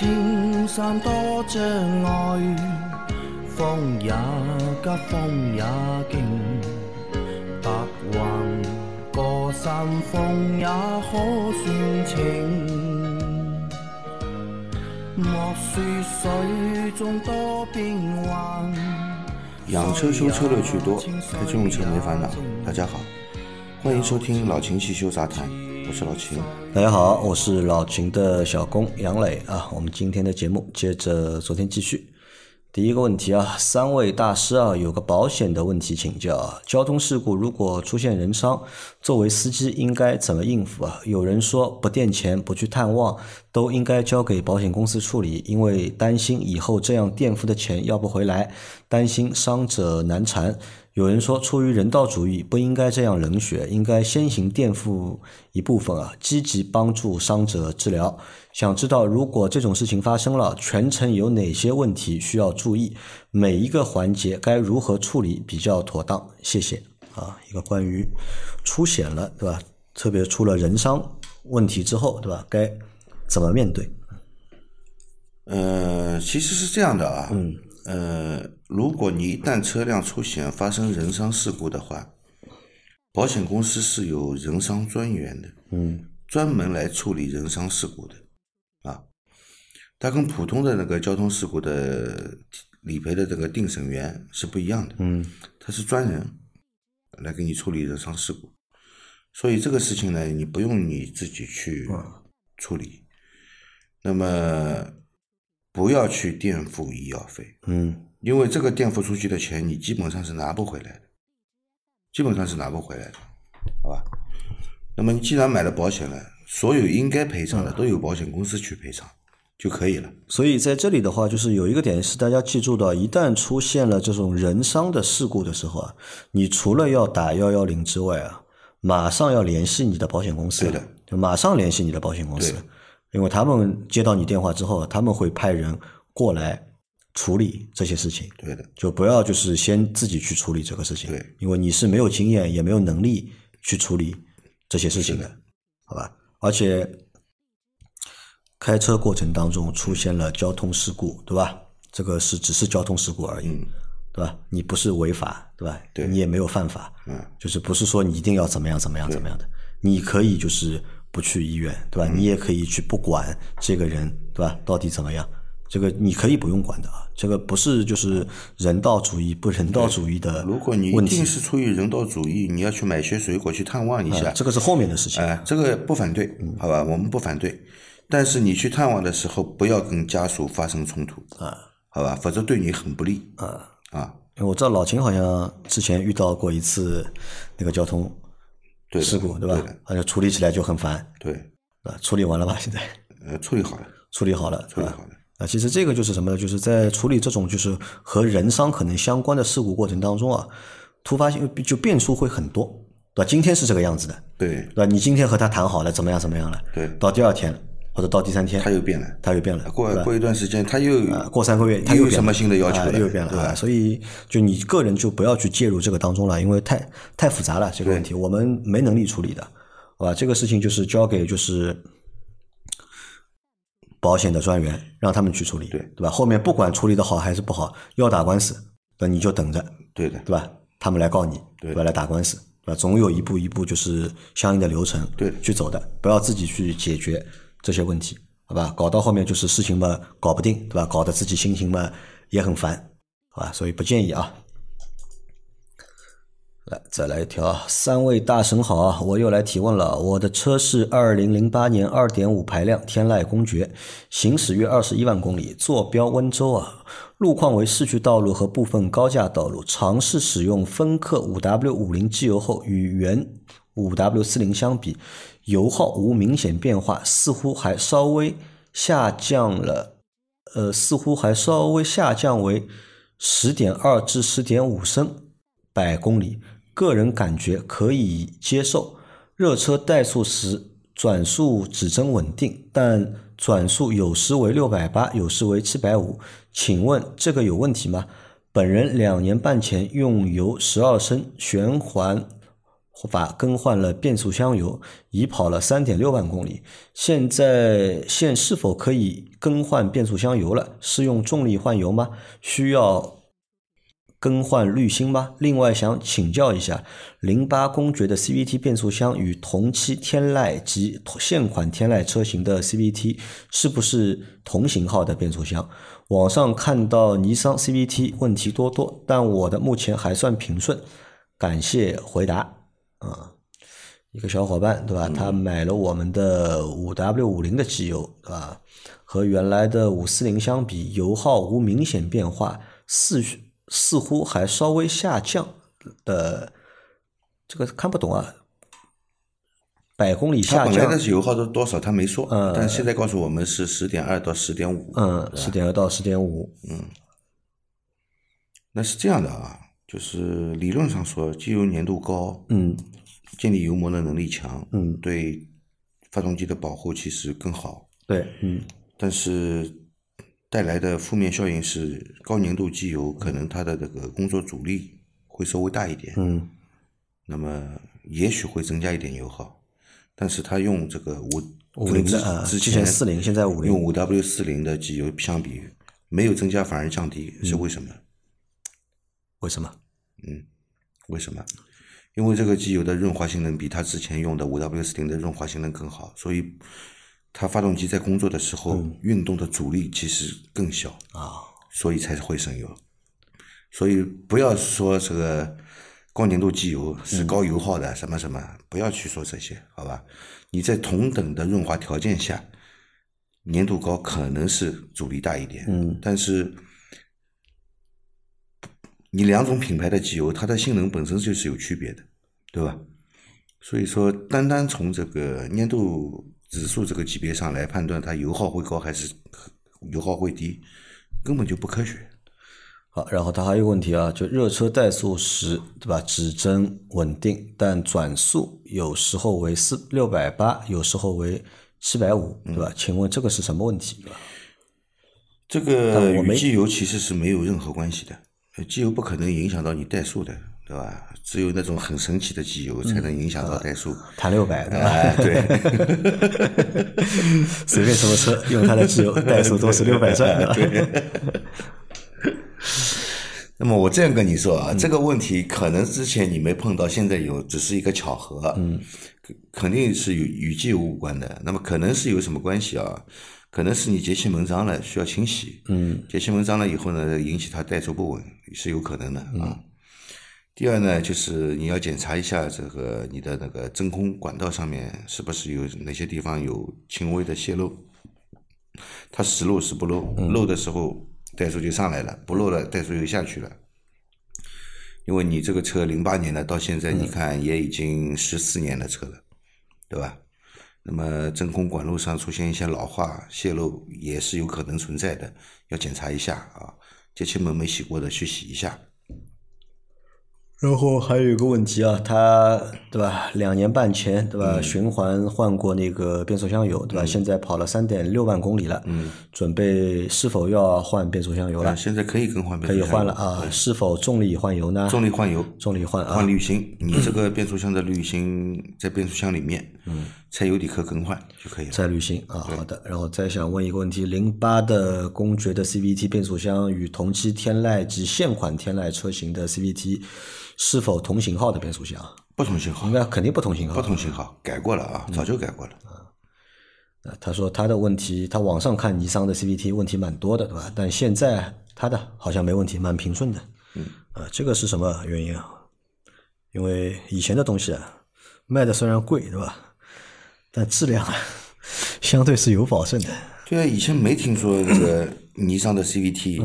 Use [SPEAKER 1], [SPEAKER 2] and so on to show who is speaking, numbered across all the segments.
[SPEAKER 1] 莫说青山多障碍，风也急，风也劲，白云过山峰也可算情。莫说水中多变幻。
[SPEAKER 2] 养车修车乐趣多，开车用车没烦恼。大家好，欢迎收听老秦汽修杂谈，我是老秦。
[SPEAKER 3] 大家好，我是老秦的小工杨磊啊。我们今天的节目接着昨天继续。第一个问题啊，三位大师啊，有个保险的问题请教啊。交通事故如果出现人伤，作为司机应该怎么应付啊？有人说不垫钱、不去探望，都应该交给保险公司处理，因为担心以后这样垫付的钱要不回来，担心伤者难缠。有人说，出于人道主义，不应该这样冷血，应该先行垫付一部分啊，积极帮助伤者治疗。想知道，如果这种事情发生了，全程有哪些问题需要注意？每一个环节该如何处理比较妥当？谢谢啊，一个关于出险了，对吧？特别出了人伤问题之后，对吧？该怎么面对？
[SPEAKER 2] 呃，其实是这样的啊，嗯，呃，如果你一旦车辆出险发生人伤事故的话，保险公司是有人伤专员的，嗯，专门来处理人伤事故的，啊，它跟普通的那个交通事故的理赔的这个定审员是不一样的，嗯，他是专人来给你处理人伤事故，所以这个事情呢，你不用你自己去处理，那么。不要去垫付医药费，嗯，因为这个垫付出去的钱，你基本上是拿不回来的，基本上是拿不回来的，好吧？那么你既然买了保险了，所有应该赔偿的都有保险公司去赔偿就可以了。
[SPEAKER 3] 所以在这里的话，就是有一个点是大家记住的：一旦出现了这种人伤的事故的时候啊，你除了要打幺幺零之外啊，马上要联系你的保险公司，
[SPEAKER 2] 对的，
[SPEAKER 3] 就马上联系你的保险公司。因为他们接到你电话之后，他们会派人过来处理这些事情。
[SPEAKER 2] 对的，
[SPEAKER 3] 就不要就是先自己去处理这个事情。
[SPEAKER 2] 对，
[SPEAKER 3] 因为你是没有经验也没有能力去处理这些事情的，好吧？而且开车过程当中出现了交通事故，对吧？这个是只是交通事故而已，对吧？你不是违法，对吧？
[SPEAKER 2] 对，
[SPEAKER 3] 你也没有犯法，
[SPEAKER 2] 嗯，
[SPEAKER 3] 就是不是说你一定要怎么样怎么样怎么样的，你可以就是。不去医院，对吧？你也可以去不管这个人，对吧？到底怎么样？这个你可以不用管的啊。这个不是就是人道主义不人道主义的
[SPEAKER 2] 如果你一定是出于人道主义，你要去买些水果去探望一下，
[SPEAKER 3] 这个是后面的事情。
[SPEAKER 2] 哎，这个不反对，好吧？我们不反对。但是你去探望的时候，不要跟家属发生冲突啊，好吧？否则对你很不利啊啊！
[SPEAKER 3] 我知道老秦好像之前遇到过一次那个交通。事故对吧？而且处理起来就很烦。
[SPEAKER 2] 对，
[SPEAKER 3] 啊，处理完了吧？现在？
[SPEAKER 2] 呃，处理好了，
[SPEAKER 3] 处理好了，
[SPEAKER 2] 处理好了。
[SPEAKER 3] 啊，其实这个就是什么呢？就是在处理这种就是和人伤可能相关的事故过程当中啊，突发性就变数会很多，对吧？今天是这个样子的，
[SPEAKER 2] 对，
[SPEAKER 3] 对吧？你今天和他谈好了，怎么样怎么样了？
[SPEAKER 2] 对，
[SPEAKER 3] 到第二天。或者到第三天，
[SPEAKER 2] 他又变了，
[SPEAKER 3] 他又变了。
[SPEAKER 2] 过过一段时间，他又
[SPEAKER 3] 过三个月，
[SPEAKER 2] 他
[SPEAKER 3] 又
[SPEAKER 2] 什么新的要求
[SPEAKER 3] 了？又变了。所以，就你个人就不要去介入这个当中了，因为太太复杂了这个问题，我们没能力处理的，好吧？这个事情就是交给就是保险的专员，让他们去处理，
[SPEAKER 2] 对
[SPEAKER 3] 对吧？后面不管处理的好还是不好，要打官司，那你就等着，
[SPEAKER 2] 对的，
[SPEAKER 3] 对吧？他们来告你，对吧？来打官司？总有一步一步就是相应的流程，
[SPEAKER 2] 对，
[SPEAKER 3] 去走的，不要自己去解决这些问题。好吧，搞到后面就是事情嘛，搞不定，对吧？搞得自己心情嘛也很烦，好吧？所以不建议啊。来，再来一条，三位大神好啊！我又来提问了。我的车是二零零八年二点五排量天籁公爵，行驶约二十一万公里，坐标温州啊，路况为市区道路和部分高架道路。尝试使用芬克五 W 五零机油后，与原五 W 四零相比。油耗无明显变化，似乎还稍微下降了，呃，似乎还稍微下降为十点二至十点五升百公里，个人感觉可以接受。热车怠速时转速指针稳定，但转速有时为六百八，有时为七百五。请问这个有问题吗？本人两年半前用油十二升循环。法更换了变速箱油，已跑了三点六万公里。现在现是否可以更换变速箱油了？是用重力换油吗？需要？更换滤芯吗？另外想请教一下，零八公爵的 CVT 变速箱与同期天籁及现款天籁车型的 CVT 是不是同型号的变速箱？网上看到尼桑 CVT 问题多多，但我的目前还算平顺。感谢回答。啊，一个小伙伴对吧？他买了我们的五 W 五零的机油，对吧？和原来的五四零相比，油耗无明显变化，似。似乎还稍微下降的，这个看不懂啊。百公里下降，
[SPEAKER 2] 本来的油耗是多少？他没说，但现在告诉我们是十点二到十点五。
[SPEAKER 3] 嗯，十点二到十点五。
[SPEAKER 2] 嗯，那是这样的啊，就是理论上说，机油粘度高，
[SPEAKER 3] 嗯，
[SPEAKER 2] 建立油膜的能力强，
[SPEAKER 3] 嗯，
[SPEAKER 2] 对发动机的保护其实更好。
[SPEAKER 3] 对，嗯，
[SPEAKER 2] 但是。带来的负面效应是高粘度机油可能它的这个工作阻力会稍微大一点，
[SPEAKER 3] 嗯，
[SPEAKER 2] 那么也许会增加一点油耗，但是它用这个五
[SPEAKER 3] 五零的之前四零现在五零
[SPEAKER 2] 用五 W 四零的机油相比没有增加反而降低是为什么？
[SPEAKER 3] 为什么？
[SPEAKER 2] 嗯，为什么？因为这个机油的润滑性能比它之前用的五 W 四零的润滑性能更好，所以。它发动机在工作的时候，运动的阻力其实更小
[SPEAKER 3] 啊，
[SPEAKER 2] 所以才会省油。所以不要说这个高粘度机油是高油耗的什么什么，不要去说这些，好吧？你在同等的润滑条件下，粘度高可能是阻力大一点，
[SPEAKER 3] 嗯，
[SPEAKER 2] 但是你两种品牌的机油，它的性能本身就是有区别的，对吧？所以说，单单从这个粘度。指数这个级别上来判断它油耗会高还是油耗会低，根本就不科学。
[SPEAKER 3] 好，然后它还有个问题啊，就热车怠速时，对吧？指针稳定，但转速有时候为四六百八，有时候为七百五，对吧？请问这个是什么问题？
[SPEAKER 2] 这个与机油其实是没有任何关系的，机油不可能影响到你怠速的。对吧？只有那种很神奇的机油才能影响到怠速。
[SPEAKER 3] 碳六百，对
[SPEAKER 2] 吧？
[SPEAKER 3] 对。随便什么车用它的机油，怠速都是六百转。
[SPEAKER 2] 对。那么我这样跟你说啊，这个问题可能之前你没碰到，现在有，只是一个巧合。
[SPEAKER 3] 嗯。
[SPEAKER 2] 肯定是与与机油无关的。那么可能是有什么关系啊？可能是你节气门脏了，需要清洗。
[SPEAKER 3] 嗯。
[SPEAKER 2] 节气门脏了以后呢，引起它怠速不稳，是有可能的啊。第二呢，就是你要检查一下这个你的那个真空管道上面是不是有哪些地方有轻微的泄漏。它时漏时不漏，漏的时候怠速就上来了，不漏了怠速又下去了。因为你这个车零八年的到现在，你看也已经十四年的车了，对吧？那么真空管路上出现一些老化泄漏也是有可能存在的，要检查一下啊。节气门没洗过的去洗一下。
[SPEAKER 3] 然后还有一个问题啊，他对吧？两年半前对吧？循环换过那个变速箱油对吧？现在跑了三点六万公里了，
[SPEAKER 2] 嗯，
[SPEAKER 3] 准备是否要换变速箱油了？
[SPEAKER 2] 现在可以更换变速
[SPEAKER 3] 箱，可以换了啊？是否重力换油呢？
[SPEAKER 2] 重力换油，
[SPEAKER 3] 重力换啊？
[SPEAKER 2] 换滤芯，你这个变速箱的滤芯在变速箱里面，
[SPEAKER 3] 嗯，
[SPEAKER 2] 拆油底壳更换就可以了。
[SPEAKER 3] 拆滤芯啊，好的。然后再想问一个问题：零八的公爵的 CVT 变速箱与同期天籁及现款天籁车型的 CVT。是否同型号的变速箱？
[SPEAKER 2] 不同型号，
[SPEAKER 3] 应该肯定不同型号。
[SPEAKER 2] 不同型号，改过了啊，早就改过了。
[SPEAKER 3] 啊，他说他的问题，他网上看尼桑的 CVT 问题蛮多的，对吧？但现在他的好像没问题，蛮平顺的。
[SPEAKER 2] 嗯，
[SPEAKER 3] 啊，这个是什么原因啊？因为以前的东西啊，卖的虽然贵，对吧？但质量啊，相对是有保证的。
[SPEAKER 2] 对啊，以前没听说这个。尼桑的 CVT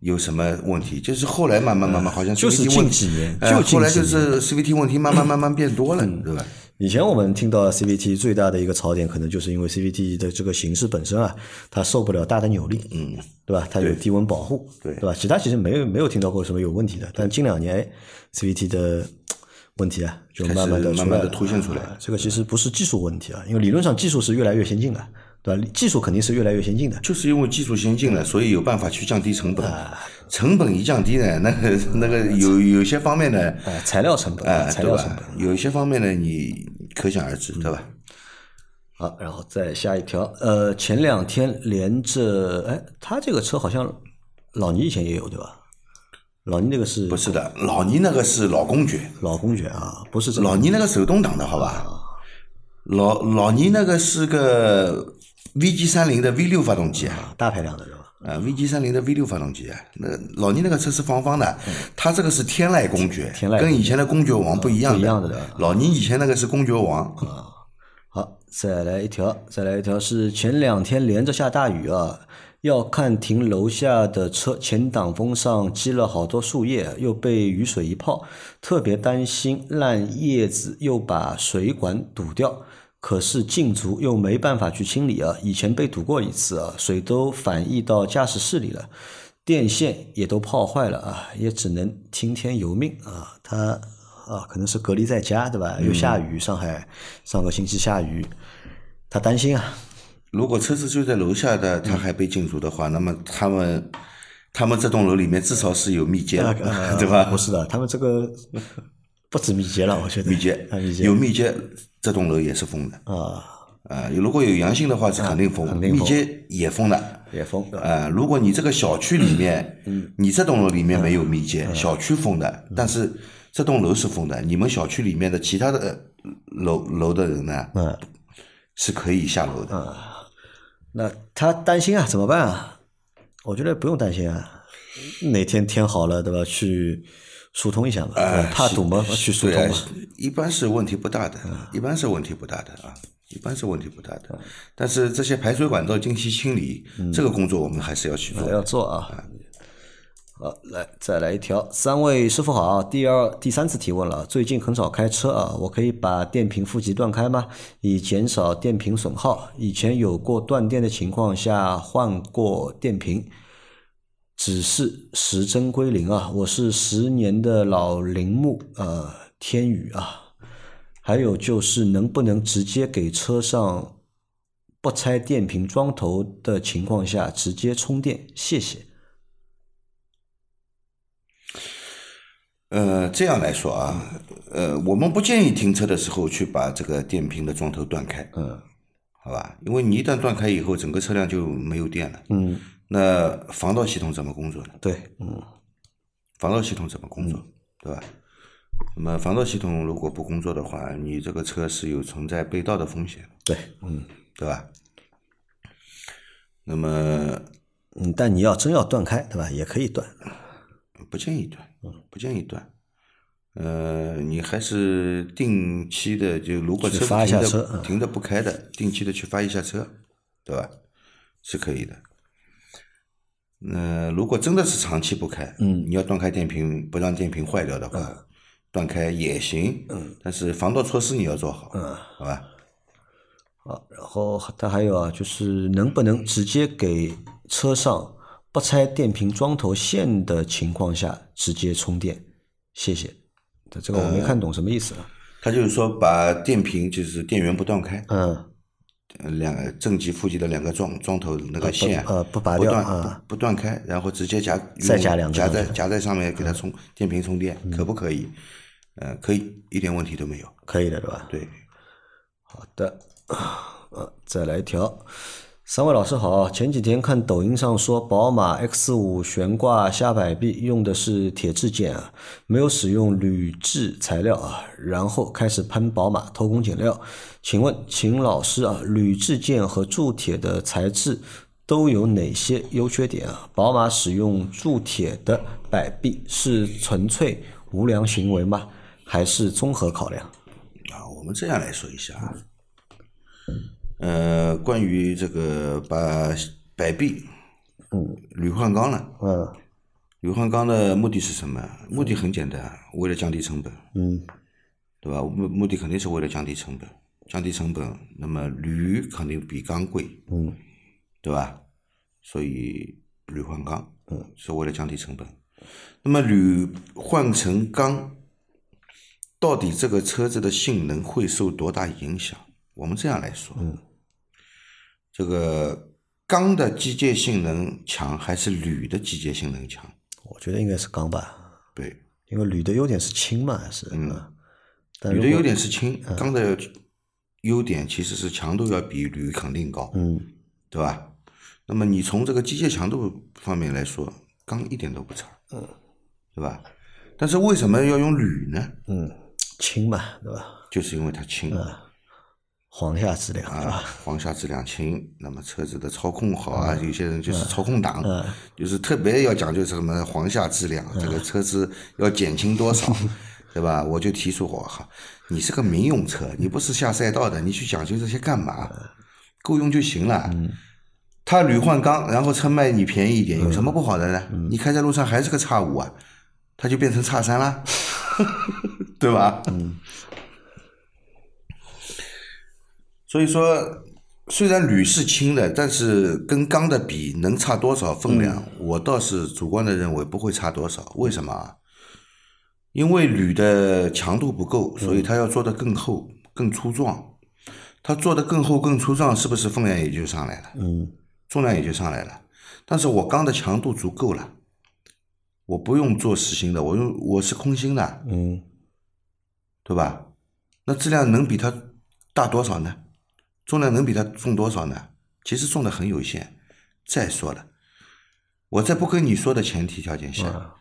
[SPEAKER 2] 有什么问题？就是后来慢慢慢慢，好像
[SPEAKER 3] 就是近几年，就
[SPEAKER 2] 后来就是 CVT 问题慢慢慢慢变多了，对吧？
[SPEAKER 3] 以前我们听到 CVT 最大的一个槽点，可能就是因为 CVT 的这个形式本身啊，它受不了大的扭力，
[SPEAKER 2] 嗯，
[SPEAKER 3] 对吧？它有低温保护，
[SPEAKER 2] 对
[SPEAKER 3] 对吧？其他其实没有没有听到过什么有问题的，但近两年 CVT 的问题啊，就慢慢的
[SPEAKER 2] 慢慢的凸显出来。
[SPEAKER 3] 这个其实不是技术问题啊，因为理论上技术是越来越先进的。对吧？技术肯定是越来越先进的。
[SPEAKER 2] 就是因为技术先进了，所以有办法去降低成本。成本一降低呢，那个那个有有些方面呢，
[SPEAKER 3] 哎，材料成本，
[SPEAKER 2] 哎，
[SPEAKER 3] 材料成本。
[SPEAKER 2] 有一些方面呢，你可想而知，对吧？
[SPEAKER 3] 好，然后再下一条，呃，前两天连着，哎，他这个车好像老倪以前也有，对吧？老倪那个是
[SPEAKER 2] 不是的？老倪那个是老公爵，
[SPEAKER 3] 老公爵啊，不是
[SPEAKER 2] 老倪那个手动挡的好吧？老老倪那个是个 VG 三零的 V 六发动机啊，
[SPEAKER 3] 大排量的是吧？
[SPEAKER 2] 啊，VG 三零的 V 六发动机啊，那老倪那个车是方方的，它这个是天籁公爵，跟以前的公爵王不一样的。
[SPEAKER 3] 一样的。
[SPEAKER 2] 老倪以前那个是公爵王。
[SPEAKER 3] 啊，好，再来一条，再来一条是前两天连着下大雨啊。要看停楼下的车，前挡风上积了好多树叶，又被雨水一泡，特别担心烂叶子又把水管堵掉。可是进足又没办法去清理啊，以前被堵过一次啊，水都反溢到驾驶室里了，电线也都泡坏了啊，也只能听天由命啊。他啊，可能是隔离在家对吧？又下雨，上海上个星期下雨，他担心啊。
[SPEAKER 2] 如果车子就在楼下的，他还被禁足的话，那么他们他们这栋楼里面至少是有密接的，对吧？
[SPEAKER 3] 不是的，他们这个不止密接了，我觉得。
[SPEAKER 2] 密接有密接，这栋楼也是封的。啊。啊！如果有阳性的话，是肯定封，密接也封的，
[SPEAKER 3] 也封
[SPEAKER 2] 啊。如果你这个小区里面，你这栋楼里面没有密接，小区封的，但是这栋楼是封的，你们小区里面的其他的楼楼的人呢，嗯，是可以下楼的。
[SPEAKER 3] 那他担心啊，怎么办啊？我觉得不用担心啊，哪天天好了，对吧？去疏通一下嘛，怕堵嘛，去疏通嘛。
[SPEAKER 2] 一般是问题不大的，一般是问题不大的啊，一般是问题不大的。但是这些排水管道定期清理，这个工作我们还是要去做，
[SPEAKER 3] 要做啊。好，来再来一条，三位师傅好，第二第三次提问了。最近很少开车啊，我可以把电瓶负极断开吗？以减少电瓶损耗。以前有过断电的情况下换过电瓶，只是时针归零啊。我是十年的老铃木呃天宇啊。还有就是能不能直接给车上不拆电瓶桩头的情况下直接充电？谢谢。
[SPEAKER 2] 呃，这样来说啊，呃，我们不建议停车的时候去把这个电瓶的桩头断开，嗯，好吧，因为你一旦断开以后，整个车辆就没有电了，嗯，那防盗系统怎么工作呢？
[SPEAKER 3] 对，嗯，
[SPEAKER 2] 防盗系统怎么工作，对吧？那么防盗系统如果不工作的话，你这个车是有存在被盗的风险，
[SPEAKER 3] 对，嗯，
[SPEAKER 2] 对吧？那么，
[SPEAKER 3] 嗯，但你要真要断开，对吧？也可以断。
[SPEAKER 2] 不建议断，不建议断。呃，你还是定期的，就如果车停的停的不开的，定期的去发一下车，对吧？是可以的。那如果真的是长期不开，嗯，你要断开电瓶，不让电瓶坏掉的话，断开也行，嗯，但是防盗措施你要做好，嗯，好吧？
[SPEAKER 3] 好，然后他还有啊，就是能不能直接给车上？不拆电瓶桩头线的情况下直接充电，谢谢。这个我没看懂什么意思啊？
[SPEAKER 2] 他就是说把电瓶就是电源不断开，嗯，两正极负极的两个桩桩头那个线
[SPEAKER 3] 呃不拔掉
[SPEAKER 2] 啊，不断开，然后直接夹
[SPEAKER 3] 再夹两
[SPEAKER 2] 夹在夹在上面给它充电瓶充电，可不可以？呃，可以，一点问题都没有，
[SPEAKER 3] 可以的，对吧？
[SPEAKER 2] 对，
[SPEAKER 3] 好的，呃，再来一条。三位老师好，前几天看抖音上说宝马 X 五悬挂下摆臂用的是铁质件啊，没有使用铝制材料啊，然后开始喷宝马偷工减料。请问秦老师啊，铝制件和铸铁的材质都有哪些优缺点啊？宝马使用铸铁的摆臂是纯粹无良行为吗？还是综合考量？
[SPEAKER 2] 啊，我们这样来说一下啊。呃，关于这个把摆臂，嗯，铝换钢了，嗯，铝换钢的目的是什么？目的很简单，为了降低成本，嗯，对吧？目目的肯定是为了降低成本，降低成本，那么铝肯定比钢贵，嗯，对吧？所以铝换钢，嗯，是为了降低成本。那么铝换成钢，到底这个车子的性能会受多大影响？我们这样来说，嗯。这个钢的机械性能强还是铝的机械性能强？
[SPEAKER 3] 我觉得应该是钢吧，
[SPEAKER 2] 对，
[SPEAKER 3] 因为铝的优点是轻嘛，是嗯，
[SPEAKER 2] 铝的优点是轻，钢的优点其实是强度要比铝肯定高，
[SPEAKER 3] 嗯
[SPEAKER 2] 对吧？那么你从这个机械强度方面来说，钢一点都不差，
[SPEAKER 3] 嗯，
[SPEAKER 2] 对吧？但是为什么要用铝呢？
[SPEAKER 3] 嗯轻嘛，对吧？
[SPEAKER 2] 就是因为它轻
[SPEAKER 3] 簧下质量？
[SPEAKER 2] 啊，簧下质量轻，那么车子的操控好啊，有些人就是操控党，就是特别要讲究什么簧下质量，这个车子要减轻多少，对吧？我就提出我靠，你是个民用车，你不是下赛道的，你去讲究这些干嘛？够用就行了。他铝换钢，然后车卖你便宜一点，有什么不好的呢？你开在路上还是个叉五啊，它就变成叉三了，对吧？所以说，虽然铝是轻的，但是跟钢的比能差多少分量？我倒是主观的认为不会差多少。为什么啊？因为铝的强度不够，所以它要做的更厚、更粗壮。它做的更厚、更粗壮，是不是分量也就上来了？
[SPEAKER 3] 嗯
[SPEAKER 2] 重量也就上来了。但是我钢的强度足够了，我不用做实心的，我用我是空心的，
[SPEAKER 3] 嗯
[SPEAKER 2] 对吧？那质量能比它大多少呢？重量能比它重多少呢？其实重的很有限。再说了，我在不跟你说的前提条件下，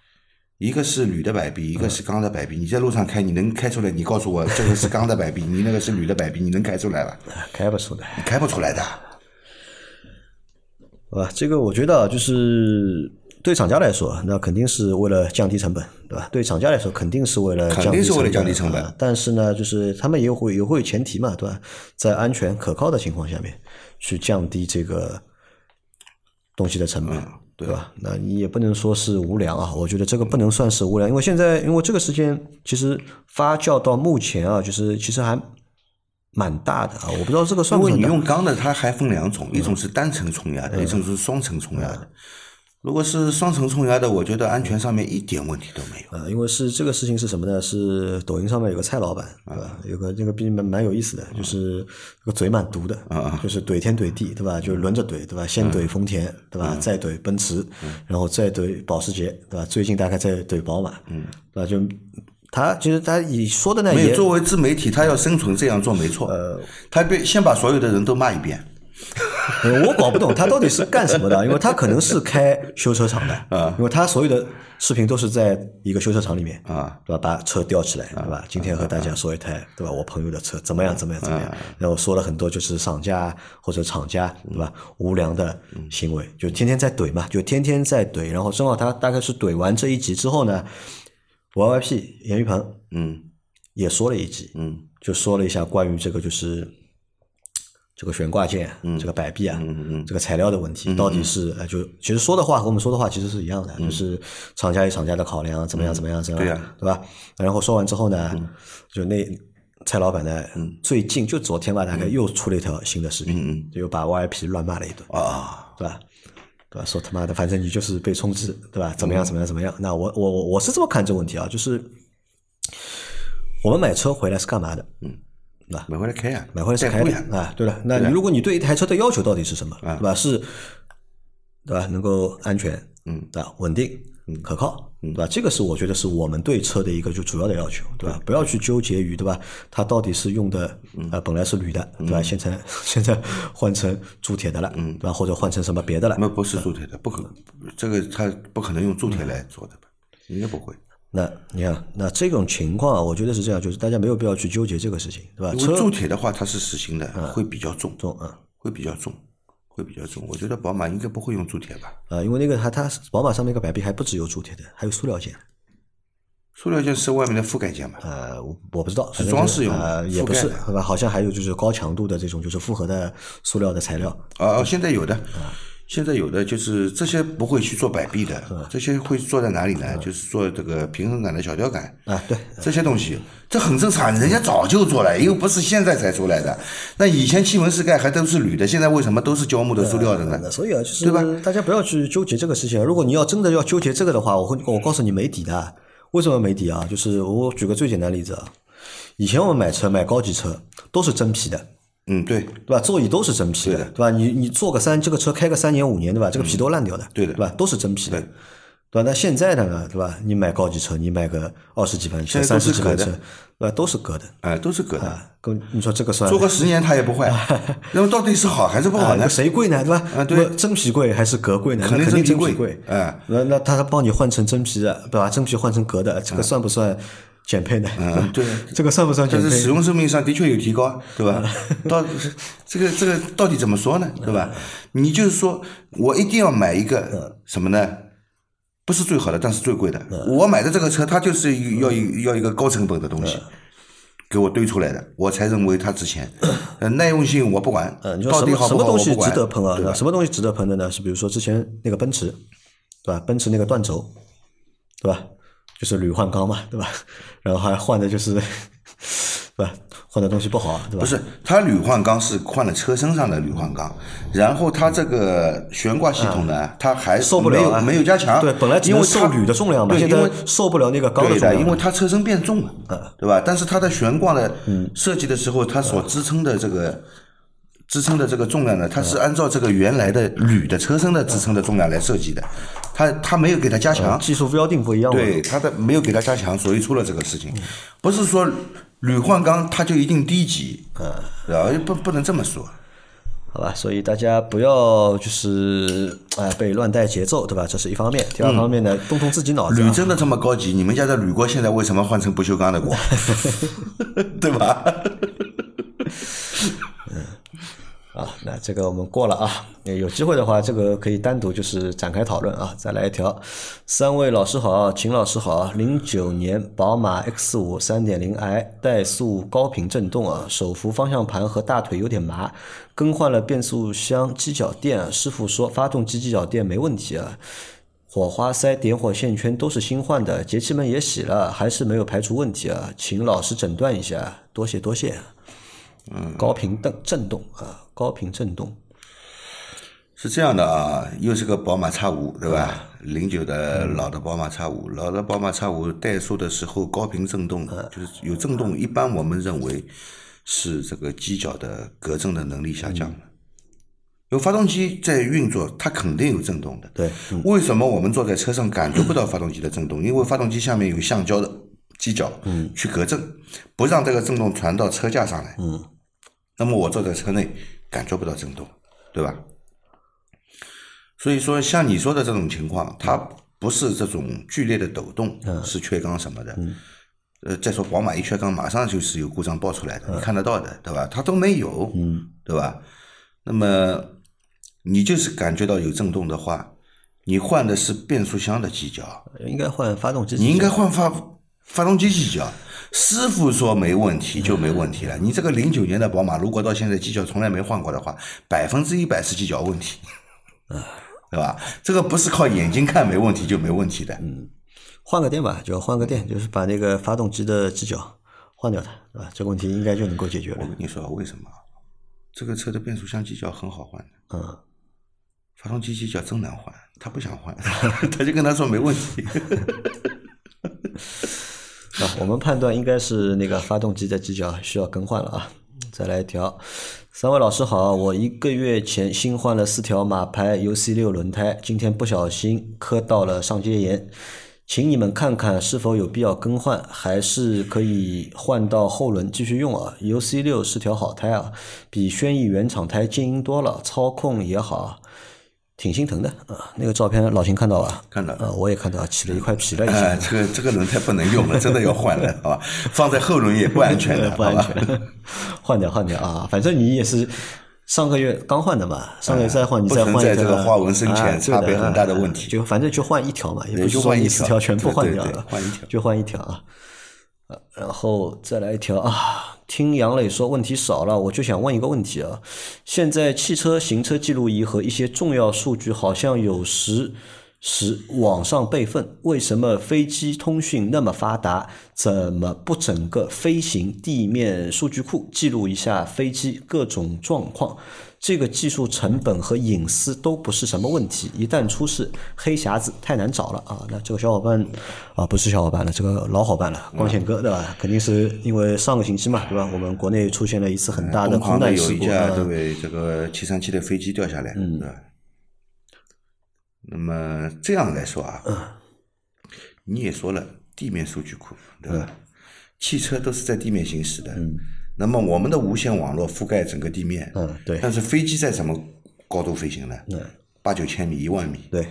[SPEAKER 2] 一个是铝的摆臂，一个是钢的摆臂，你在路上开，你能开出来？你告诉我，这个是钢的摆臂，你那个是铝的摆臂，你能开出来吧？
[SPEAKER 3] 开不出来。
[SPEAKER 2] 你开不出来的。
[SPEAKER 3] 好吧，这个我觉得啊，就是对厂家来说，那肯定是为了降低成本，对吧？对厂家来说，肯定是为了
[SPEAKER 2] 肯
[SPEAKER 3] 降低
[SPEAKER 2] 定是为了降低
[SPEAKER 3] 成
[SPEAKER 2] 成本
[SPEAKER 3] 啊但是呢，就是他们也会也会有前提嘛，对吧？在安全可靠的情况下面，去降低这个东西的成本。对吧？那你也不能说是无良啊，我觉得这个不能算是无良，因为现在因为这个事件其实发酵到目前啊，就是其实还蛮大的啊，我不知道这个算
[SPEAKER 2] 因为你
[SPEAKER 3] 不算大
[SPEAKER 2] 用钢的，它还分两种，一种是单层冲压的，一种是双层冲压的。如果是双层冲压的，我觉得安全上面一点问题都没有。
[SPEAKER 3] 呃，因为是这个事情是什么呢？是抖音上面有个蔡老板，对吧？有个这个毕竟蛮蛮有意思的，就是这个嘴蛮毒的，就是怼天怼地，对吧？就轮着怼，对吧？先怼丰田，对吧？再怼奔驰，然后再怼保时捷，对吧？最近大概在怼宝马，嗯，对吧？就他其实他以说的呢也
[SPEAKER 2] 没有，作为自媒体，他要生存这样做没错。呃他被先把所有的人都骂一遍。
[SPEAKER 3] 呃我搞不懂他到底是干什么的，因为他可能是开修车厂的，
[SPEAKER 2] 啊
[SPEAKER 3] 因为他所有的视频都是在一个修车厂里面，
[SPEAKER 2] 啊，
[SPEAKER 3] 对吧？把车吊起来，对吧？今天和大家说一台，对吧？我朋友的车怎么样，怎么样，怎么样？然后说了很多就是商家或者厂家，对吧？无良的行为，就天天在怼嘛，就天天在怼。然后正好他大概是怼完这一集之后呢，YYP 严玉鹏
[SPEAKER 2] 嗯
[SPEAKER 3] 也说了一集，
[SPEAKER 2] 嗯
[SPEAKER 3] 就说了一下关于这个就是这个悬挂件、这个摆臂啊、
[SPEAKER 2] 嗯
[SPEAKER 3] 这个材料的问题，到底是呃，就其实说的话和我们说的话其实是一样的，就是厂家有厂家的考量，怎么样怎么样怎么样，
[SPEAKER 2] 嗯对
[SPEAKER 3] 吧？然后说完之后呢，就那蔡老板呢，最近就昨天吧，大概又出了一条新的视频，
[SPEAKER 2] 嗯
[SPEAKER 3] 就又把 YIP 乱骂了一顿，
[SPEAKER 2] 啊，
[SPEAKER 3] 对吧？对吧？说他妈的，反正你就是被充值，对吧？怎么样怎么样怎么样？那我我我我是这么看这个问题啊，就是我们买车回来是干嘛的？
[SPEAKER 2] 买回来开呀，
[SPEAKER 3] 买回来是开的啊，对了，那你如果你对一台车的要求到底是什么，对吧？是，对吧？能够安全，
[SPEAKER 2] 嗯，
[SPEAKER 3] 对吧？稳定，嗯，可靠，对吧？这个是我觉得是我们对车的一个就主要的要求，对吧？不要去纠结于，对吧？它到底是用的呃本来是铝的，对吧？现在现在换成铸铁的了，嗯对吧？或者换成什么别的了，
[SPEAKER 2] 那不是铸铁的，不可能，这个它不可能用铸铁来做的吧？应该不会，
[SPEAKER 3] 那你看，那这种情况啊，我觉得是这样，就是大家没有必要去纠结这个事情，对吧？车
[SPEAKER 2] 因为铸铁的话它是实心的，会比较重，
[SPEAKER 3] 重啊。
[SPEAKER 2] 会比较重，会比较重。我觉得宝马应该不会用铸铁吧？
[SPEAKER 3] 啊，因为那个它它宝马上面一个摆臂还不只有铸铁的，还有塑料件。
[SPEAKER 2] 塑料件是外面的覆盖件嘛？
[SPEAKER 3] 呃，我我不知道，是
[SPEAKER 2] 装饰用的
[SPEAKER 3] 呃，也不是，对吧？好像还有就是高强度的这种就是复合的塑料的材料。
[SPEAKER 2] 啊，哦现在有的，现在有的就是这些不会去做摆臂的，这些会做在哪里呢？就是做这个平衡杆的小吊杆
[SPEAKER 3] 啊，对，
[SPEAKER 2] 这些东西，这很正常，人家早就做了，又不是现在才出来的。那以前气门室盖还都是铝的，现在为什么都是胶木的、塑料的呢？
[SPEAKER 3] 所以啊，就是
[SPEAKER 2] 对吧
[SPEAKER 3] 大家不要去纠结这个事情。如果你要真的要纠结这个的话，我会我告诉你没底的。为什么没底啊？就是我举个最简单的例子啊，以前我们买车买高级车都是真皮的，
[SPEAKER 2] 嗯，对，
[SPEAKER 3] 对吧？座椅都是真皮的，
[SPEAKER 2] 对的
[SPEAKER 3] 对吧？你你坐个三，这个车开个三年五年，对吧？这个皮都烂掉的，
[SPEAKER 2] 对的
[SPEAKER 3] 对吧？都是真皮的，
[SPEAKER 2] 对
[SPEAKER 3] 对吧？那现在的呢，对吧？你买高级车，你买个二十几万三十几万车，对吧？都是革的
[SPEAKER 2] 哎，都是革的，
[SPEAKER 3] 啊。跟你说这个算
[SPEAKER 2] 做个十年它也不坏，那么到底是好还是不好
[SPEAKER 3] 啊，
[SPEAKER 2] 呢
[SPEAKER 3] 那？谁贵呢？对吧？
[SPEAKER 2] 啊对
[SPEAKER 3] 那真皮贵还是革贵呢？
[SPEAKER 2] 肯定
[SPEAKER 3] 那肯定真
[SPEAKER 2] 真皮贵
[SPEAKER 3] 贵。
[SPEAKER 2] 哎
[SPEAKER 3] 那那他帮你换成真皮的，对吧？真皮换成革的，这个算不算减配呢？
[SPEAKER 2] 嗯，对。
[SPEAKER 3] 这个算不算减配？
[SPEAKER 2] 但是使用寿命上的确有提高，对吧？到这个这个到底怎么说呢？对吧？你就是说我一定要买一个什么呢？不是最好的，但是最贵的。我买的这个车，它就是要要一个高成本的东西，给我堆出来的，我才认为它值钱。呃，耐用性我不管，
[SPEAKER 3] 呃，你说
[SPEAKER 2] 到
[SPEAKER 3] 什么
[SPEAKER 2] 底好好
[SPEAKER 3] 什么东西值得喷啊？
[SPEAKER 2] 对吧？
[SPEAKER 3] 什么东西值得喷的呢？是比如说之前那个奔驰，对吧？奔驰那个断轴，对吧？就是铝换钢嘛，对吧？然后还换的就是，对吧？换的东西不好，对吧？
[SPEAKER 2] 不是，它铝换钢是换了车身上的铝换钢，然后它这个悬挂系统呢，它还
[SPEAKER 3] 受不了啊
[SPEAKER 2] 没有没有加强，
[SPEAKER 3] 对，本来只
[SPEAKER 2] 因为
[SPEAKER 3] 受铝的重量嘛，
[SPEAKER 2] 对，
[SPEAKER 3] 现
[SPEAKER 2] 因为
[SPEAKER 3] 在受不了那个钢的。
[SPEAKER 2] 因为它车身变重了，对吧？但是它的悬挂的设计的时候，它所支撑的这个支撑的这个重量呢，它是按照这个原来的铝的车身的支撑的重量来设计的，它它没有给他加强，
[SPEAKER 3] 技术标定不一样嘛。
[SPEAKER 2] 对他的没有给他加强，所以出了这个事情。不是说铝换钢它就一定低级，嗯，然后？不不能这么说。
[SPEAKER 3] 好吧，所以大家不要就是哎、被乱带节奏，对吧？这是一方面。第二方面呢，动动自己脑子、啊。
[SPEAKER 2] 铝真的这么高级？你们家的铝锅现在为什么换成不锈钢的锅？对吧？
[SPEAKER 3] 啊，那这个我们过了啊，有机会的话，这个可以单独就是展开讨论啊。再来一条，三位老师好，秦老师好，零九年宝马 X 五三点零 i 怠速高频震动啊，手扶方向盘和大腿有点麻，更换了变速箱机脚垫，师傅说发动机机脚垫没问题啊。火花塞、点火线圈都是新换的，节气门也洗了，还是没有排除问题啊，请老师诊断一下，多谢多谢。嗯，高频的震动啊，高频震动。
[SPEAKER 2] 是这样的啊，又是个宝马叉五，对吧？零九的老的宝马叉五，老的宝马叉五怠速的时候高频震动，就是有震动，一般我们认为是这个机脚的隔震的能力下降了。有发动机在运作，它肯定有震动的。
[SPEAKER 3] 对，
[SPEAKER 2] 为什么我们坐在车上感觉不到发动机的震动？因为发动机下面有橡胶的机脚，嗯，去隔震，不让这个震动传到车架上来。
[SPEAKER 3] 嗯，
[SPEAKER 2] 那么我坐在车内感觉不到震动，对吧？所以说，像你说的这种情况，它不是这种剧烈的抖动，是缺缸什么的。呃，再说宝马一缺缸，马上就是有故障报出来的，你看得到的，对吧？它都没有，嗯，对吧？那么你就是感觉到有震动的话，你换的是变速箱的机脚，
[SPEAKER 3] 应该换发动机。
[SPEAKER 2] 你应该换发发动机机脚。师傅说没问题就没问题了。你这个零九年的宝马，如果到现在机脚从来没换过的话，百分之一百是机脚问题，对吧？这个不是靠眼睛看没问题就没问题的。
[SPEAKER 3] 嗯换个电吧，就换个电，就是把那个发动机的机脚换掉它，对吧？这个问题应该就能够解决了
[SPEAKER 2] 我。跟你说为什么？这个车的变速箱机脚很好换的，
[SPEAKER 3] 嗯，
[SPEAKER 2] 发动机机脚真难换，他不想换，他就跟他说没问题。
[SPEAKER 3] 啊，我们判断应该是那个发动机的机脚需要更换了啊。再来一条，三位老师好，我一个月前新换了四条马牌 UC 六轮胎，今天不小心磕到了上阶岩，请你们看看是否有必要更换，还是可以换到后轮继续用啊？UC 六是条好胎啊，比轩逸原厂胎静音多了，操控也好。挺心疼的啊！那个照片老秦看到吧？
[SPEAKER 2] 看到
[SPEAKER 3] 啊，我也看到，起了一块皮了已经。
[SPEAKER 2] 哎，这个这个轮胎不能用了，真的要换了，好吧？放在后轮也不安全的，
[SPEAKER 3] 不安？全，换掉换掉啊！反正你也是上个月刚换的嘛，上个月再换，你再换一
[SPEAKER 2] 存在这个花纹深浅差别很大的问题
[SPEAKER 3] 就反正就换一条嘛，也不是说
[SPEAKER 2] 一条
[SPEAKER 3] 你四条全部换掉了，
[SPEAKER 2] 换一条
[SPEAKER 3] 就换一条啊。然后再来一条啊，听杨磊说问题少了，我就想问一个问题啊，现在汽车行车记录仪和一些重要数据好像有时时网上备份，为什么飞机通讯那么发达，怎么不整个飞行地面数据库记录一下飞机各种状况？这个技术成本和隐私都不是什么问题，一旦出事，黑匣子太难找了啊！那这个小伙伴啊，不是小伙伴了，这个老伙伴了，光线哥对吧？肯定是因为上个星期嘛，对吧？我们国内出现了一次很大的空难事故，
[SPEAKER 2] 有一架对这个七三七的飞机掉下来，对吧？那么这样来说啊，你也说了，地面数据库对吧？汽车都是在地面行驶的。那么我们的无线网络覆盖整个地面，
[SPEAKER 3] 嗯，对。
[SPEAKER 2] 但是飞机在什么高度飞行呢？
[SPEAKER 3] 嗯，
[SPEAKER 2] 八九千米、一万米。
[SPEAKER 3] 对，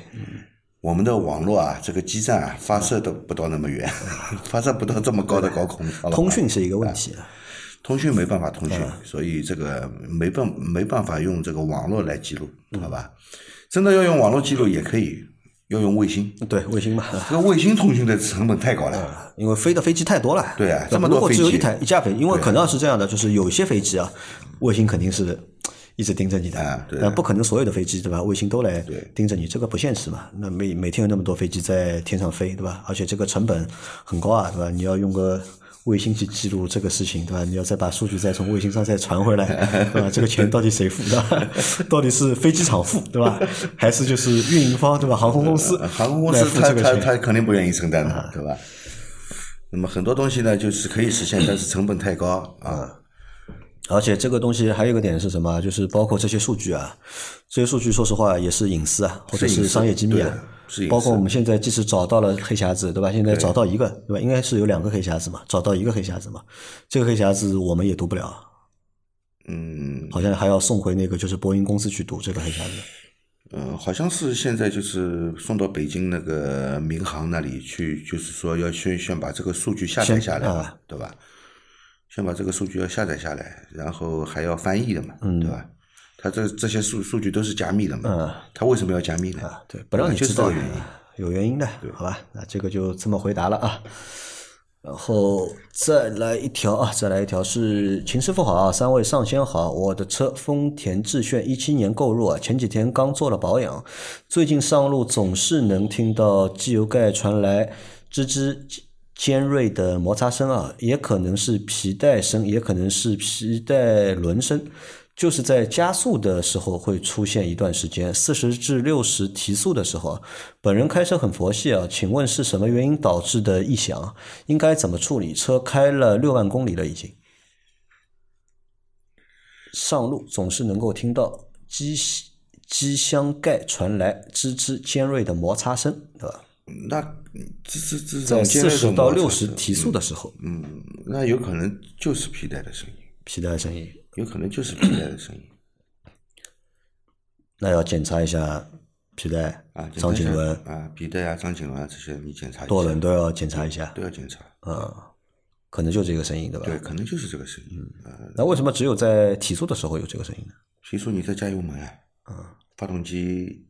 [SPEAKER 2] 我们的网络啊，这个基站啊，发射都不到那么远，发射不到这么高的高空。
[SPEAKER 3] 通讯是一个问题，
[SPEAKER 2] 通讯没办法通讯，所以这个没办没办法用这个网络来记录，好吧？真的要用网络记录也可以。要用卫星，
[SPEAKER 3] 对卫星嘛，
[SPEAKER 2] 这个卫星通讯的成本太高了，
[SPEAKER 3] 因为飞的飞机太多了。
[SPEAKER 2] 对啊，这么多飞
[SPEAKER 3] 机，如果只有一台一架飞，因为可能是这样的，就是有些飞机啊，卫星肯定是一直盯着你的，那不可能所有的飞机对吧？卫星都来盯着你，这个不现实嘛。那每每天有那么多飞机在天上飞，对吧？而且这个成本很高啊，对吧？你要用个。卫星去记录这个事情，对吧？你要再把数据再从卫星上再传回来，对吧？这个钱到底谁付的？到底是飞机场付，对吧？还是就是运营方，对吧？航空公司，
[SPEAKER 2] 航空公司他他他肯定不愿意承担的，对吧？那么很多东西呢，就是可以实现，但是成本太高啊。
[SPEAKER 3] 而且这个东西还有一个点是什么？就是包括这些数据啊，这些数据说实话也是隐私啊，或者是商业机密啊。包括我们现在即使找到了黑匣子，对吧？现在找到一个，对吧？应该是有两个黑匣子嘛，找到一个黑匣子嘛，这个黑匣子我们也读不了。
[SPEAKER 2] 嗯，
[SPEAKER 3] 好像还要送回那个就是波音公司去读这个黑匣子。
[SPEAKER 2] 嗯，好像是现在就是送到北京那个民航那里去，就是说要先先把这个数据下载下来，对吧？先把这个数据要下载下来，然后还要翻译的嘛，嗯对吧？他这这些数数据都是加密的嘛？他为什么要加密呢？
[SPEAKER 3] 对，不让你知道
[SPEAKER 2] 原因，
[SPEAKER 3] 有原因的，好吧？那这个就这么回答了啊。然后再来一条啊，再来一条是秦师傅好啊，三位上仙好，我的车丰田致炫一七年购入啊，前几天刚做了保养，最近上路总是能听到机油盖传来吱吱尖锐的摩擦声啊，也可能是皮带声，也可能是皮带轮声。就是在加速的时候会出现一段时间，四十至六十提速的时候，本人开车很佛系啊，请问是什么原因导致的异响？应该怎么处理？车开了六万公里了已经，上路总是能够听到机机箱盖传来吱吱尖锐的摩擦声，对吧？
[SPEAKER 2] 那这这这
[SPEAKER 3] 在四十到六十提速的时候，
[SPEAKER 2] 嗯，那有可能就是皮带的声音，
[SPEAKER 3] 皮带的声音。
[SPEAKER 2] 有可能就是皮带的声音，
[SPEAKER 3] 那要检查一下皮带
[SPEAKER 2] 啊，
[SPEAKER 3] 张景文
[SPEAKER 2] 啊，皮带啊，张景文啊这些你检查一下，
[SPEAKER 3] 多轮都要检查一下，
[SPEAKER 2] 都要检查。
[SPEAKER 3] 嗯，可能就这个声音对吧？
[SPEAKER 2] 对，可能就是这个声音。
[SPEAKER 3] 嗯，那为什么只有在提速的时候有这个声音呢？
[SPEAKER 2] 提速你在加油门啊，
[SPEAKER 3] 嗯，
[SPEAKER 2] 发动机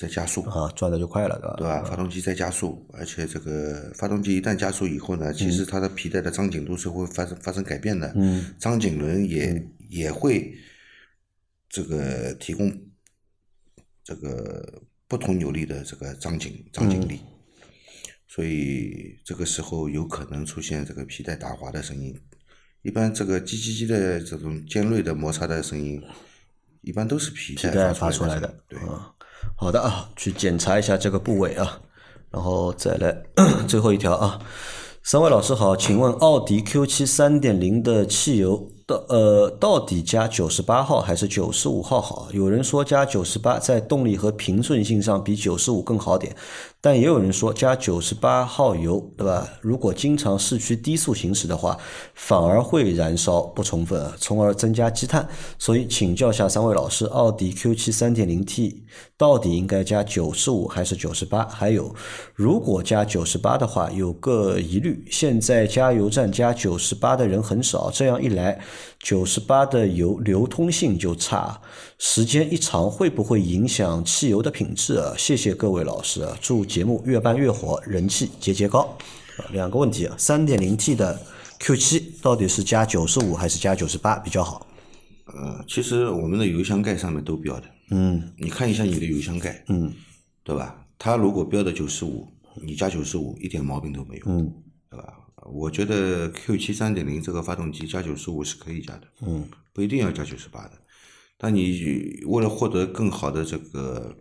[SPEAKER 2] 在加速
[SPEAKER 3] 啊，转的就快了，对吧？
[SPEAKER 2] 对吧？发动机在加速，而且这个发动机一旦加速以后呢，其实它的皮带的张紧度是会发生发生改变的。
[SPEAKER 3] 嗯，
[SPEAKER 2] 张紧轮也也会这个提供这个不同扭力的这个张紧张紧力，所以这个时候有可能出现这个皮带打滑的声音。一般这个叽叽叽的这种尖锐的摩擦的声音，一般都是皮
[SPEAKER 3] 带
[SPEAKER 2] 发
[SPEAKER 3] 出来
[SPEAKER 2] 的。
[SPEAKER 3] 对。好的啊，去检查一下这个部位啊，然后再来 最后一条啊。三位老师好，请问奥迪 Q 七三点零的汽油到呃到底加九十八号还是九十五号好？有人说加九十八在动力和平顺性上比九十五更好点。但也有人说加九十八号油，对吧？如果经常市区低速行驶的话，反而会燃烧不充分，从而增加积碳。所以请教下三位老师，奥迪 Q 七三点零 T 到底应该加九十五还是九十八？还有，如果加九十八的话，有个疑虑，现在加油站加九十八的人很少，这样一来，九十八的油流通性就差，时间一长会不会影响汽油的品质啊？谢谢各位老师啊，祝。节目越办越火，人气节节高。两个问题啊，三点零 T 的 Q 七到底是加九十五还是加九十八比较好？
[SPEAKER 2] 呃，其实我们的油箱盖上面都标的。
[SPEAKER 3] 嗯，
[SPEAKER 2] 你看一下你的油箱盖。
[SPEAKER 3] 嗯，
[SPEAKER 2] 对吧？它如果标的九十五，你加九十五一点毛病都没有，
[SPEAKER 3] 嗯
[SPEAKER 2] 对吧？我觉得 Q 七三点零这个发动机加九十五是可以加的，
[SPEAKER 3] 嗯
[SPEAKER 2] 不一定要加九十八的。但你为了获得更好的这个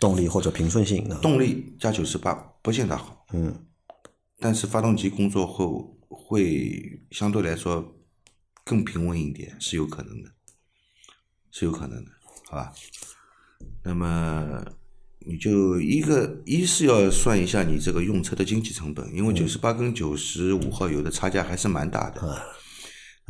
[SPEAKER 3] 动力或者平顺性呢，
[SPEAKER 2] 动力，加九十八不见得好，
[SPEAKER 3] 嗯。
[SPEAKER 2] 但是发动机工作后会相对来说更平稳一点，是有可能的，是有可能的，好吧？那么你就一个一是要算一下你这个用车的经济成本，因为九十八跟九十五号油的差价还是蛮大的，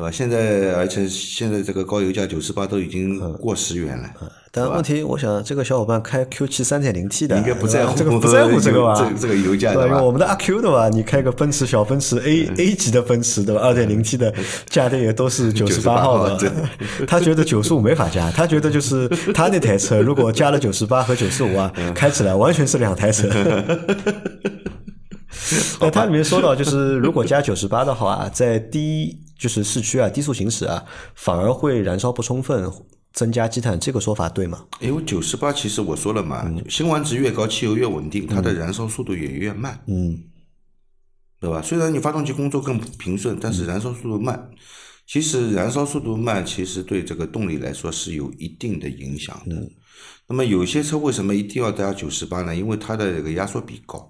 [SPEAKER 2] 对吧？现在而且现在这个高油价九十八都已经过十元了，
[SPEAKER 3] 但问题，我想这个小伙伴开 Q 七三点零 T 的，
[SPEAKER 2] 应该不在乎
[SPEAKER 3] 这个不在乎这个吧？
[SPEAKER 2] 这这个油价
[SPEAKER 3] 对吧？因为我们的阿 Q 的吧？你开个奔驰小奔驰 A A 级的奔驰对吧？二点零 T 的 加的也都是九十八号的
[SPEAKER 2] 对，
[SPEAKER 3] 他觉得九十五没法加，他觉得就是他那台车如果加了九十八和九十五啊，开起来完全是两台车。那它里面说到，就是如果加九十八的话，在低就是市区啊低速行驶啊，反而会燃烧不充分，增加积碳，这个说法对吗？
[SPEAKER 2] 因为九十八其实我说了嘛，辛烷值越高，汽油越稳定，它的燃烧速度也越慢，
[SPEAKER 3] 嗯
[SPEAKER 2] 对吧？虽然你发动机工作更平顺，但是燃烧速度慢。其实燃烧速度慢，其实对这个动力来说是有一定的影响的。那么有些车为什么一定要加九十八呢？因为它的这个压缩比高。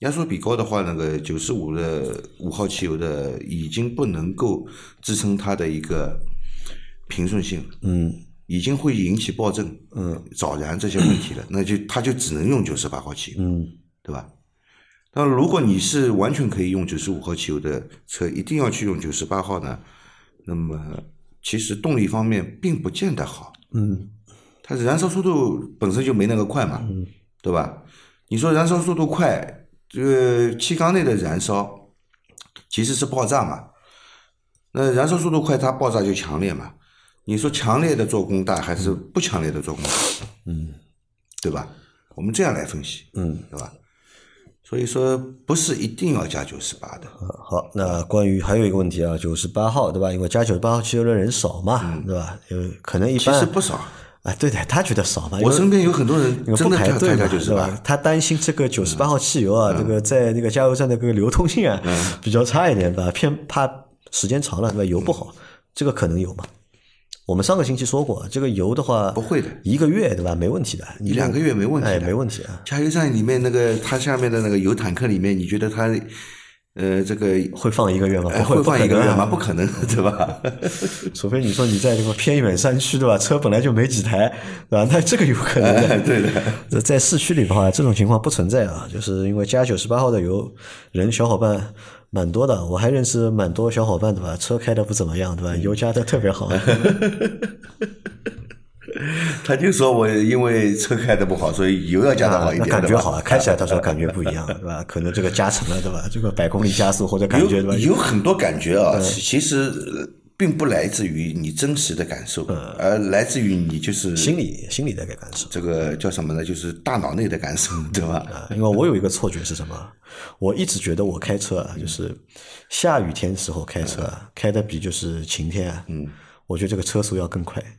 [SPEAKER 2] 压缩比高的话，那个九十五的五号汽油的已经不能够支撑它的一个平顺性。
[SPEAKER 3] 嗯
[SPEAKER 2] 已经会引起爆震、
[SPEAKER 3] 嗯
[SPEAKER 2] 早燃这些问题了，那就它就只能用九十八号汽油，
[SPEAKER 3] 嗯
[SPEAKER 2] 对吧？那如果你是完全可以用九十五号汽油的车，一定要去用九十八号呢？那么其实动力方面并不见得好，
[SPEAKER 3] 嗯
[SPEAKER 2] 它燃烧速度本身就没那个快嘛，嗯对吧？你说燃烧速度快，这个气缸内的燃烧其实是爆炸嘛，那燃烧速度快，它爆炸就强烈嘛。你说强烈的做功大还是不强烈的做功大？
[SPEAKER 3] 嗯
[SPEAKER 2] 对吧？我们这样来分析，
[SPEAKER 3] 嗯。
[SPEAKER 2] 对吧？所以说不是一定要加九十八的，
[SPEAKER 3] 好，那关于还有一个问题啊，九十八号对吧？因为加九十八号汽油的人少嘛，对吧？有可能一
[SPEAKER 2] 般其
[SPEAKER 3] 般
[SPEAKER 2] 实不少。
[SPEAKER 3] 啊，对的，他觉得少嘛，
[SPEAKER 2] 我身边有很多人真的
[SPEAKER 3] 排队嘛，是吧，？他担心这个九十八号汽油啊，这个在那个加油站的这个流通性啊比较差一点，吧？偏怕时间长了，对吧？油不好，这个可能有嘛？我们上个星期说过，这个油的话
[SPEAKER 2] 不会的
[SPEAKER 3] 一个月对吧？没问题的，你
[SPEAKER 2] 一两个月没问题的
[SPEAKER 3] 哎，没问题啊。
[SPEAKER 2] 加油站里面那个它下面的那个油坦克里面，你觉得它呃这个
[SPEAKER 3] 会放一个月吗？
[SPEAKER 2] 哎
[SPEAKER 3] 不会，
[SPEAKER 2] 放一个月吗？
[SPEAKER 3] 不
[SPEAKER 2] 不可能，对吧？
[SPEAKER 3] 除非你说你在这个偏远山区，对吧？车本来就没几台，对吧？那这个有可能的。
[SPEAKER 2] 哎对的。
[SPEAKER 3] 在在市区里的话，这种情况不存在啊，就是因为加九十八号的油，人小伙伴蛮多的，我还认识蛮多小伙伴，对吧？车开的不怎么样，对吧？油加的特别好。
[SPEAKER 2] 他就说我因为车开的不好，所以油要加的好一点，
[SPEAKER 3] 感觉好啊，开起来他说感觉不一样，对吧？可能这个加成了，对吧？这个百公里加速或者感觉，对吧？
[SPEAKER 2] 有有很多感觉啊，其其实呃并不来自于你真实的感受，而来自于你就是
[SPEAKER 3] 心理心理的一个感受。
[SPEAKER 2] 这个叫什么呢？就是大脑内的感受，对吧？
[SPEAKER 3] 啊，因为我有一个错觉是什么？我一直觉得我开车啊，就是下雨天时候开车啊，开的比就是晴天啊，嗯，我觉得这个车速要更快，嗯，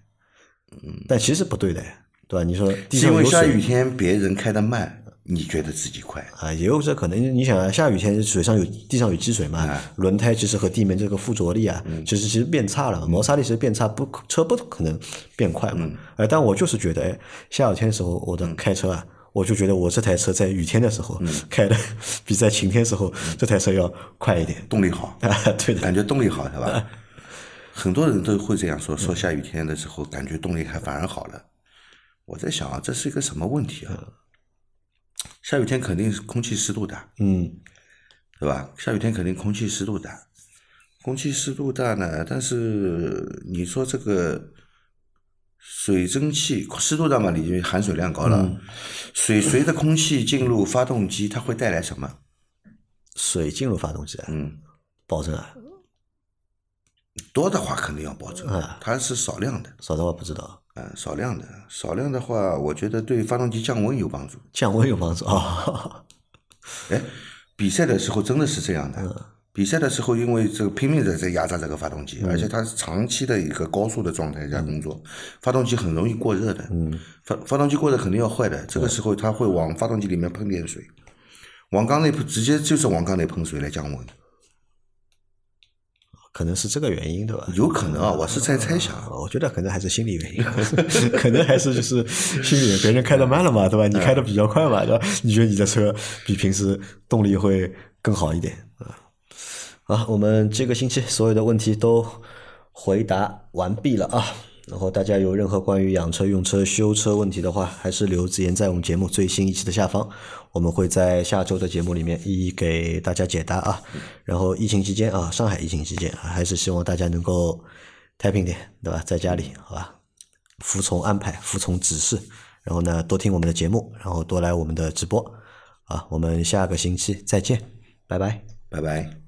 [SPEAKER 3] 但其实不对的，对吧？你说地
[SPEAKER 2] 是因为下雨天别人开的慢，你觉得自己快，
[SPEAKER 3] 啊，也有这可能。你想啊，下雨天水上有地上有积水嘛，轮胎其实和地面这个附着力啊，其实其实变差了，摩擦力其实变差，不车不可能变快嘛。哎，但我就是觉得，哎，下雨天的时候我的开车啊。我就觉得我这台车在雨天的时候开的比在晴天时候这台车要快一点。
[SPEAKER 2] 动力好，
[SPEAKER 3] 啊，对的，
[SPEAKER 2] 感觉动力好，是吧？很多人都会这样说，说下雨天的时候感觉动力还反而好了。我在想啊，这是一个什么问题啊？下雨天肯定是空气湿度大，
[SPEAKER 3] 嗯
[SPEAKER 2] 对吧？下雨天肯定空气湿度大，空气湿度大呢，但是你说这个水蒸气湿度大嘛，里面含水量高了，水随着空气进入发动机，它会带来什么？
[SPEAKER 3] 水进入发动机啊，
[SPEAKER 2] 嗯，
[SPEAKER 3] 保证啊，
[SPEAKER 2] 多的话肯定要保证
[SPEAKER 3] 啊，
[SPEAKER 2] 它是少量的，
[SPEAKER 3] 少的话不知道，
[SPEAKER 2] 嗯，少量的，少量的话，我觉得对发动机降温有帮助。
[SPEAKER 3] 降温有帮助啊。
[SPEAKER 2] 哎，比赛的时候真的是这样的，比赛的时候，因为这个拼命的在压榨这个发动机，而且它是长期的一个高速的状态下工作，发动机很容易过热的。嗯，发发动机过热肯定要坏的，这个时候它会往发动机里面喷点水，往缸内喷，直接就是往缸内喷水来降温。
[SPEAKER 3] 可能是这个原因，对吧？
[SPEAKER 2] 有可能啊，我是在猜想。
[SPEAKER 3] 我觉得可能还是心理原因，可能还是就是心理，别人开的慢了嘛，对吧？你开的比较快嘛，对吧？你觉得你的车比平时动力会更好一点啊？好，我们这个星期所有的问题都回答完毕了啊。然后大家有任何关于养车、用车、修车问题的话，还是留言在我们节目最新一期的下方，我们会在下周的节目里面一一给大家解答啊。然后疫情期间啊，上海疫情期间，还是希望大家能够太平点，对吧？在家里，好吧，服从安排，服从指示，然后呢，多听我们的节目，然后多来我们的直播啊。我们下个星期再见，拜拜，
[SPEAKER 2] 拜拜。